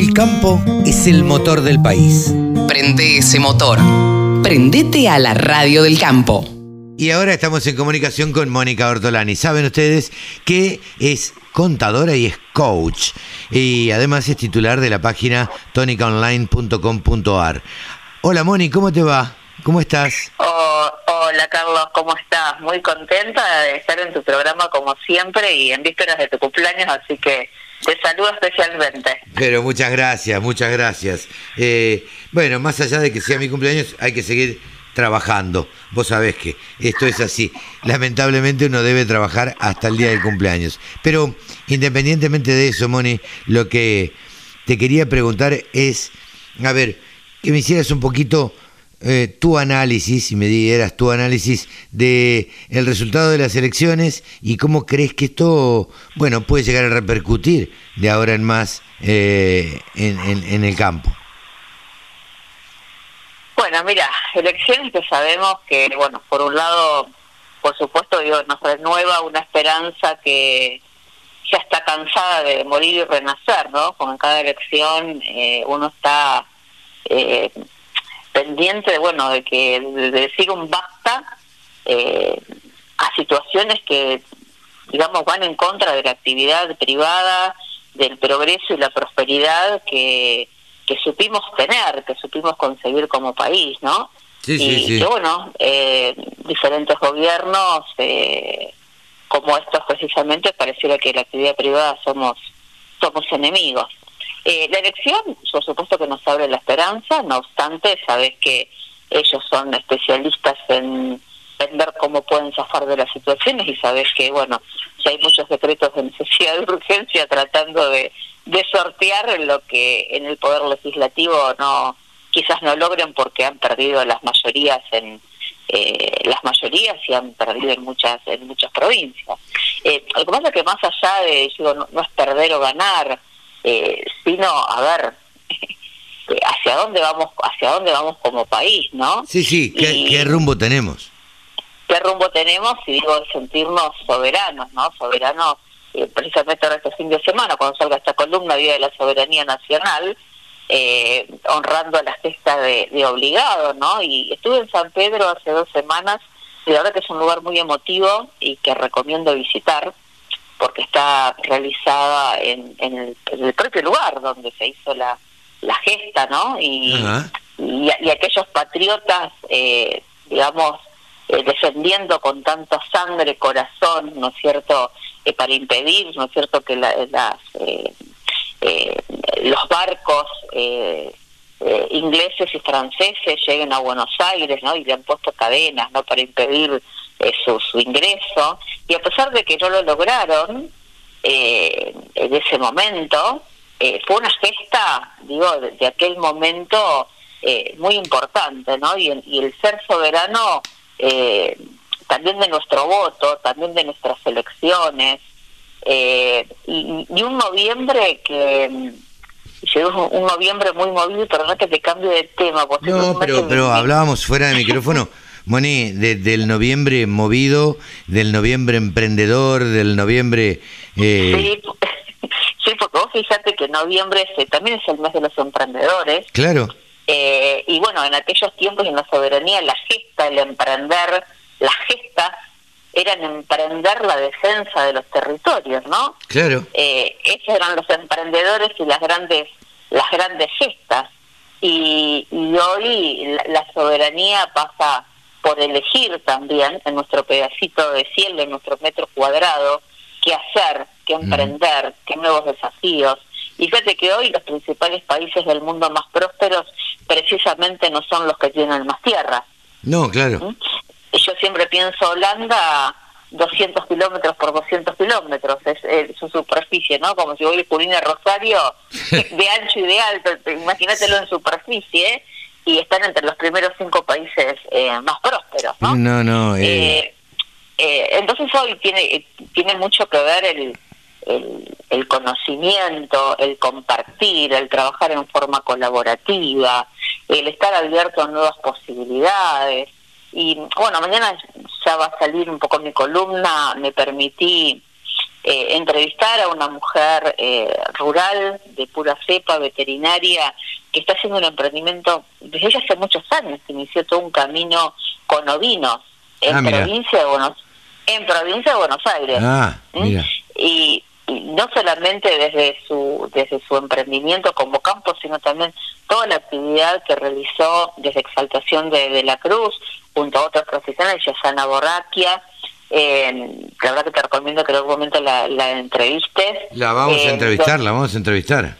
El campo es el motor del país. Prende ese motor. Prendete a la radio del campo. Y ahora estamos en comunicación con Mónica Ortolani. Saben ustedes que es contadora y es coach. Y además es titular de la página tonicaonline.com.ar. Hola Moni, ¿cómo te va? ¿Cómo estás? Oh, hola Carlos, ¿cómo estás? Muy contenta de estar en tu programa como siempre y en vísperas de tu cumpleaños, así que te saludo especialmente. Pero muchas gracias, muchas gracias. Eh, bueno, más allá de que sea mi cumpleaños, hay que seguir trabajando. Vos sabés que esto es así. Lamentablemente uno debe trabajar hasta el día del cumpleaños. Pero independientemente de eso, Moni, lo que te quería preguntar es, a ver, que me hicieras un poquito eh, tu análisis, y me dieras tu análisis de el resultado de las elecciones y cómo crees que esto, bueno, puede llegar a repercutir de ahora en más eh, en, en, el campo. Bueno, mira, elecciones que sabemos que, bueno, por un lado, por supuesto, digo, nos renueva una esperanza que ya está cansada de morir y renacer, ¿no? Como en cada elección eh, uno está eh, pendiente de, bueno, de que de decir un basta eh, a situaciones que, digamos, van en contra de la actividad privada, del progreso y la prosperidad que, que supimos tener, que supimos conseguir como país, ¿no? Sí, y que, bueno, eh, diferentes gobiernos, eh, como estos precisamente, pareciera que la actividad privada somos somos enemigos. Eh, la elección, por supuesto que nos abre la esperanza, no obstante, sabes que ellos son especialistas en, ver cómo pueden zafar de las situaciones y sabes que, bueno, si hay muchos decretos de necesidad de urgencia tratando de, de sortear lo que en el Poder Legislativo no quizás no logren porque han perdido las mayorías en eh, las mayorías y han perdido en muchas en muchas provincias. Eh, lo que pasa que más allá de, digo, no es perder o ganar, eh, sino a ver hacia dónde vamos hacia dónde vamos como país no sí sí qué, rumbo tenemos qué rumbo tenemos y digo sentirnos soberanos no soberanos eh, precisamente ahora este fin de semana cuando salga esta columna día de la soberanía nacional eh, honrando a la gesta de, de obligado no y estuve en San Pedro hace dos semanas y la verdad que es un lugar muy emotivo y que recomiendo visitar porque está realizada en, en, el, propio lugar donde se hizo la, la gesta, ¿no? Y, y, aquellos patriotas, eh, digamos, eh, defendiendo con tanta sangre, corazón, ¿no es cierto?, eh, para impedir, ¿no es cierto?, que la, las, los barcos ingleses y franceses lleguen a Buenos Aires, ¿no? Y le han puesto cadenas, ¿no?, para impedir su, su ingreso y a pesar de que no lo lograron eh, en ese momento, eh, fue una gesta, digo, de, aquel momento eh, muy importante, ¿no? Y, el ser soberano eh, también de nuestro voto, también de nuestras elecciones, y, un noviembre que llegó un noviembre muy movido, pero no que te cambie de tema. No, pero, pero hablábamos fuera de micrófono. Moni, del noviembre movido, del noviembre emprendedor, del noviembre... Eh... Sí, porque vos fíjate que noviembre también es el mes de los emprendedores. Claro. Eh, y bueno, en aquellos tiempos en la soberanía, la gesta, el emprender, las gestas eran emprender la defensa de los territorios, ¿no? Claro. Eh, esos eran los emprendedores y las grandes, las grandes gestas. Y, hoy la soberanía pasa por elegir también en nuestro pedacito de cielo, en nuestro metro cuadrado, qué hacer, qué emprender, qué nuevos desafíos. Y fíjate que hoy los principales países del mundo más prósperos precisamente no son los que tienen más tierra. No, claro. ¿Mm? Yo siempre pienso Holanda 200 kilómetros por 200 kilómetros, es, su superficie, ¿no? Como si voy a Rosario, de ancho y de alto, imagínatelo en superficie, y están entre los primeros cinco países eh, más prósperos, ¿no? No, no. Eh. Eh, entonces hoy tiene tiene mucho que ver el, el, conocimiento, el compartir, el trabajar en forma colaborativa, el estar abierto a nuevas posibilidades. Y bueno, mañana ya va a salir un poco mi columna, me permití eh, entrevistar a una mujer eh, rural de pura cepa, veterinaria, que está haciendo un emprendimiento desde hace muchos años, que inició todo un camino con ovinos en Ah, provincia de Buenos en provincia de Buenos Aires. Ah, ¿Mm? mira. y, y no solamente desde su desde su emprendimiento como campo sino también toda la actividad que realizó desde Exaltación de, de la Cruz junto a otros profesionales Yasana Borraquia eh, la verdad que te recomiendo que en algún momento la, la entrevistes La vamos Eh, a entrevistar, la vamos a entrevistar.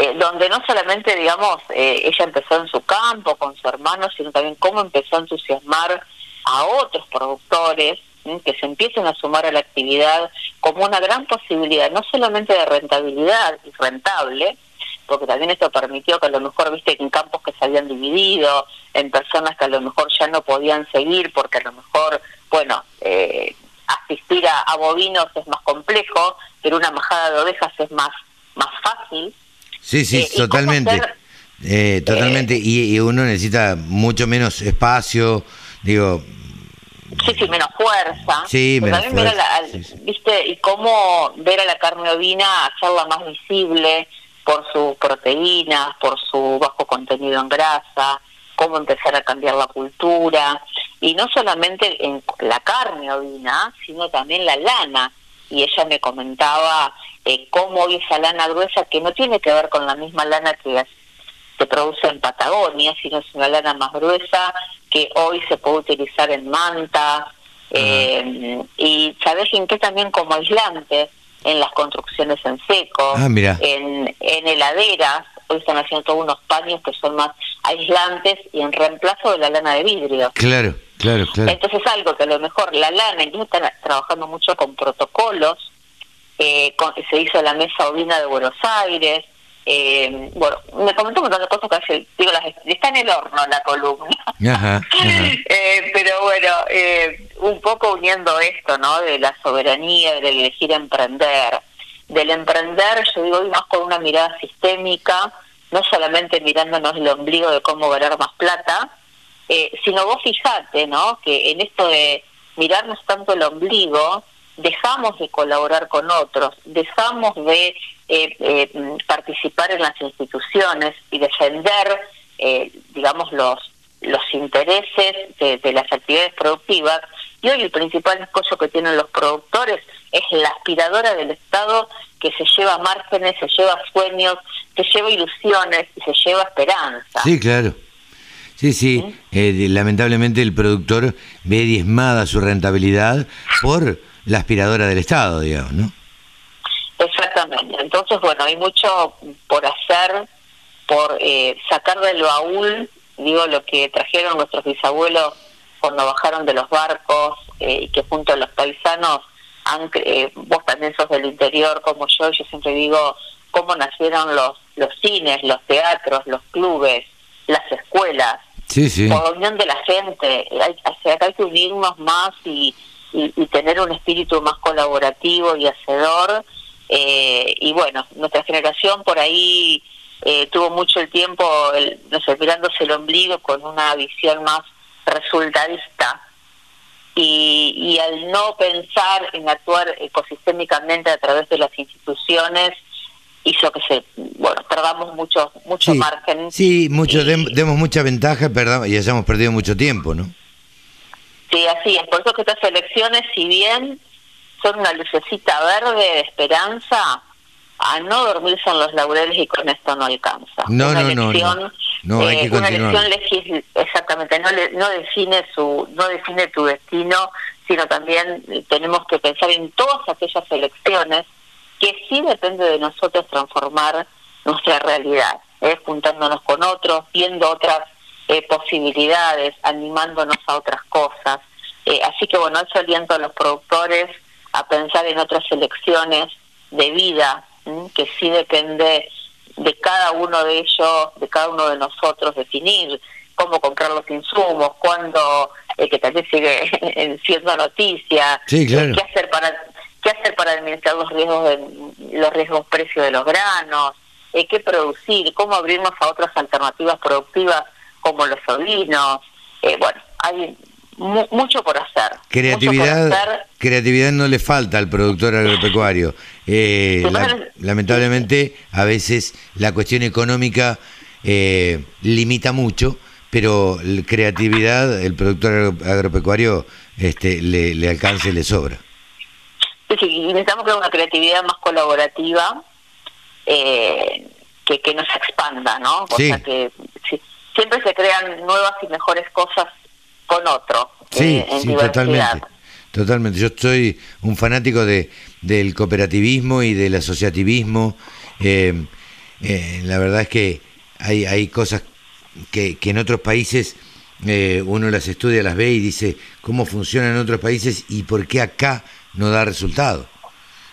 Eh, donde no solamente, digamos, eh, ella empezó en su campo con su hermano, sino también cómo empezó a entusiasmar a otros productores que se empiecen a sumar a la actividad como una gran posibilidad, no solamente de rentabilidad y rentable, porque también esto permitió que a lo mejor, viste, en campos que se habían dividido, en personas que a lo mejor ya no podían seguir, porque a lo mejor, bueno, eh, asistir a, a bovinos es más complejo, pero una majada de ovejas es más, más fácil. Sí, sí, Eh, ¿y cómo totalmente. hacer- Eh, totalmente. y, y uno necesita mucho menos espacio, digo, Sí, sí, menos fuerza. Sí, menos también ver a la, fuerza, sí, sí. ¿viste? Y cómo ver a la carne ovina, hacerla más visible por sus proteínas, por su bajo contenido en grasa, cómo empezar a cambiar la cultura. Y no solamente en la carne ovina, sino también la lana. Y ella me comentaba eh, cómo hoy esa lana gruesa, que no tiene que ver con la misma lana que se produce en Patagonia, sino es una lana más gruesa que hoy se puede utilizar en manta eh, y sabes en qué también como aislante en las construcciones en seco, Ah, en, en heladeras, hoy están haciendo todos unos paños que son más aislantes y en reemplazo de la lana de vidrio. claro, claro, claro. Entonces algo que a lo mejor la lana, incluso están trabajando mucho con protocolos, eh, con- se hizo la mesa ovina de Buenos Aires, eh, bueno, me comentó un montón de cosas que hace- digo, las, está en el horno la columna. Ajá, ajá. Eh, pero bueno, eh, un poco uniendo esto, ¿no? De la soberanía, del elegir emprender. Del emprender, yo digo, hoy más con una mirada sistémica, no solamente mirándonos el ombligo de cómo ganar más plata, eh, sino vos fijate, ¿no? Que en esto de mirarnos tanto el ombligo, dejamos de colaborar con otros, dejamos de eh, eh, participar en las instituciones y defender, eh, digamos, los los intereses de, de las actividades productivas y hoy el principal escollo que tienen los productores es la aspiradora del Estado que se lleva márgenes, se lleva sueños, se lleva ilusiones y se lleva esperanza. Sí, claro. Sí, sí. Eh, lamentablemente el productor ve diezmada su rentabilidad por la aspiradora del Estado, digamos, ¿no? Exactamente. Entonces, bueno, hay mucho por hacer, por eh, sacar del baúl, digo, lo que trajeron nuestros bisabuelos cuando bajaron de los barcos eh, y que junto a los paisanos, han, eh, vos también sos del interior como yo, yo siempre digo cómo nacieron los, los cines, los teatros, los clubes, las escuelas, Por la unión de la gente. Hay, sea, hay que unirnos más y, tener un espíritu más colaborativo y hacedor. Eh, y bueno, nuestra generación por ahí eh, tuvo mucho el tiempo, el, no sé, mirándose el ombligo con una visión más resultadista. Y, y al no pensar en actuar ecosistémicamente a través de las instituciones, hizo que se, bueno, perdamos mucho, mucho Sí, margen. sí mucho, Y- dem- demos mucha ventaja perdamos, y hayamos perdido mucho tiempo, ¿no? Sí, así es. Por eso que estas elecciones, si bien son una lucecita verde de esperanza, a no dormirse en los laureles y con esto no alcanza. No, una no, elección, no. No, hay que una elección exactamente, no, le- no define su, no define tu destino, sino también eh, tenemos que pensar en todas aquellas elecciones que sí depende de nosotros transformar nuestra realidad, ¿eh? juntándonos con otros, viendo otras eh, posibilidades, animándonos a otras cosas. Eh, así que bueno, eso aliento a los productores a pensar en otras elecciones de vida, ¿m? que sí depende de cada uno de ellos, de cada uno de nosotros definir cómo comprar los insumos, cuándo, eh, que también sigue siendo noticia, Sí, claro. qué hacer para qué hacer para administrar los riesgos de, los riesgos precios de los granos, eh, qué producir, cómo abrirnos a otras alternativas productivas como los ovinos. Eh, bueno, hay mucho por hacer. Creatividad, creatividad no le falta al productor agropecuario. Eh, lamentablemente, a veces la cuestión económica eh, limita mucho, pero creatividad, el productor agropecuario este, le, le alcanza y le sobra. Sí, necesitamos que una creatividad más colaborativa eh, que, que nos expanda, ¿no? O sea que siempre se crean nuevas y mejores cosas con otro. Sí, eh, sí, totalmente. Totalmente. Yo soy un fanático de, del cooperativismo y del asociativismo. Eh, la verdad es que hay, hay cosas que, que en otros países uno las estudia, las ve y dice cómo funciona en otros países y por qué acá no da resultado.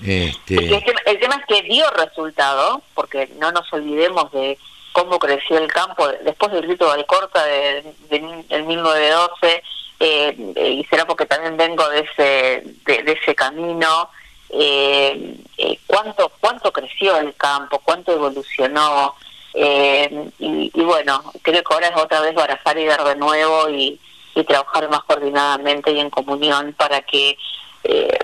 Este... El, tema, es que dio resultado, porque no nos olvidemos de cómo creció el campo después del grito de Alcorta de, de, 1912, eh, y será porque también vengo de ese, de, ese camino. Eh, eh, cuánto cuánto creció el campo, cuánto evolucionó, eh, y, y, bueno, creo que ahora es otra vez barajar y dar de nuevo y, y trabajar más coordinadamente y en comunión para que eh,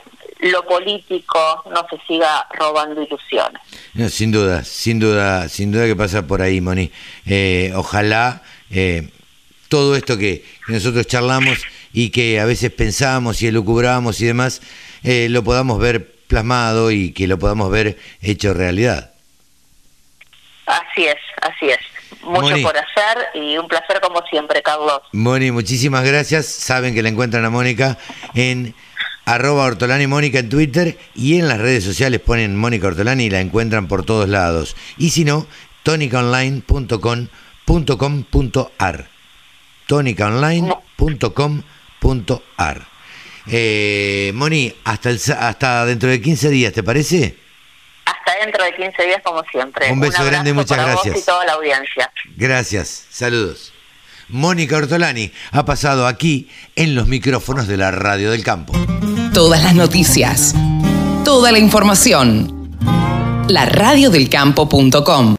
lo político no se siga robando ilusiones. sin duda, sin duda, sin duda que pasa por ahí, Moni. Eh, ojalá eh, todo esto que, nosotros charlamos y que a veces pensamos y elucubramos y demás, eh, lo podamos ver plasmado y que lo podamos ver hecho realidad. Así es, así es. Mucho por hacer y un placer como siempre, Carlos. Moni, muchísimas gracias. Saben que la encuentran a Mónica en arroba Ortolani Mónica en Twitter y en las redes sociales ponen Mónica Ortolani y la encuentran por todos lados. Y si no, tonicaonline.com.com.ar tonicaonline.com.ar eh, Moni, hasta, el, hasta dentro de 15 días, ¿te parece? Hasta dentro de 15 días, como siempre. Un beso grande, muchas gracias. y toda la audiencia. Gracias, saludos. Mónica Ortolani ha pasado aquí en los micrófonos de la Radio del Campo. Todas las noticias, toda la información. La radiodelcampo.com